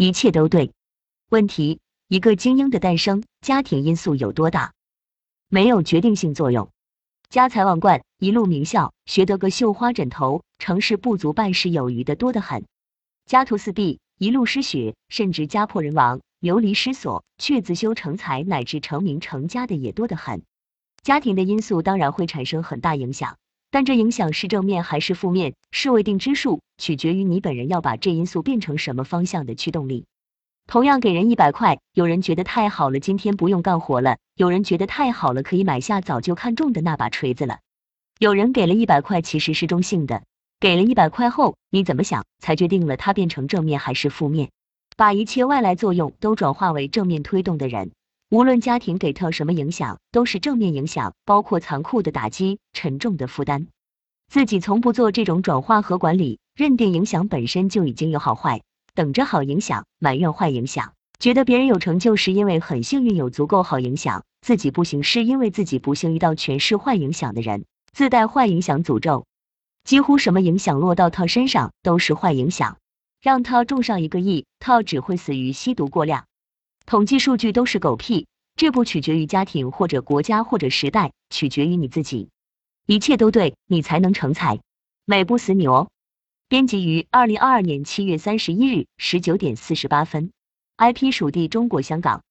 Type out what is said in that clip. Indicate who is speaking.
Speaker 1: 一切都对。问题：一个精英的诞生，家庭因素有多大？没有决定性作用。家财万贯，一路名校，学得个绣花枕头，成事不足败事有余的多得很。家徒四壁，一路失学，甚至家破人亡，流离失所，却自修成才乃至成名成家的也多得很。家庭的因素当然会产生很大影响，但这影响是正面还是负面，是未定之数，取决于你本人要把这因素变成什么方向的驱动力。同样给人一百块，有人觉得太好了，今天不用干活了；有人觉得太好了，可以买下早就看中的那把锤子了。有人给了一百块，其实是中性的。给了一百块后，你怎么想，才决定了它变成正面还是负面。把一切外来作用都转化为正面推动的人，无论家庭给他什么影响，都是正面影响，包括残酷的打击、沉重的负担。自己从不做这种转化和管理，认定影响本身就已经有好坏，等着好影响，埋怨坏影响，觉得别人有成就是因为很幸运有足够好影响，自己不行是因为自己不幸遇到全是坏影响的人，自带坏影响诅咒。几乎什么影响落到他身上都是坏影响，让他中上一个亿，他只会死于吸毒过量。统计数据都是狗屁，这不取决于家庭或者国家或者时代，取决于你自己。一切都对你才能成才，美不死你哦。编辑于二零二二年七月三十一日十九点四十八分，IP 属地中国香港。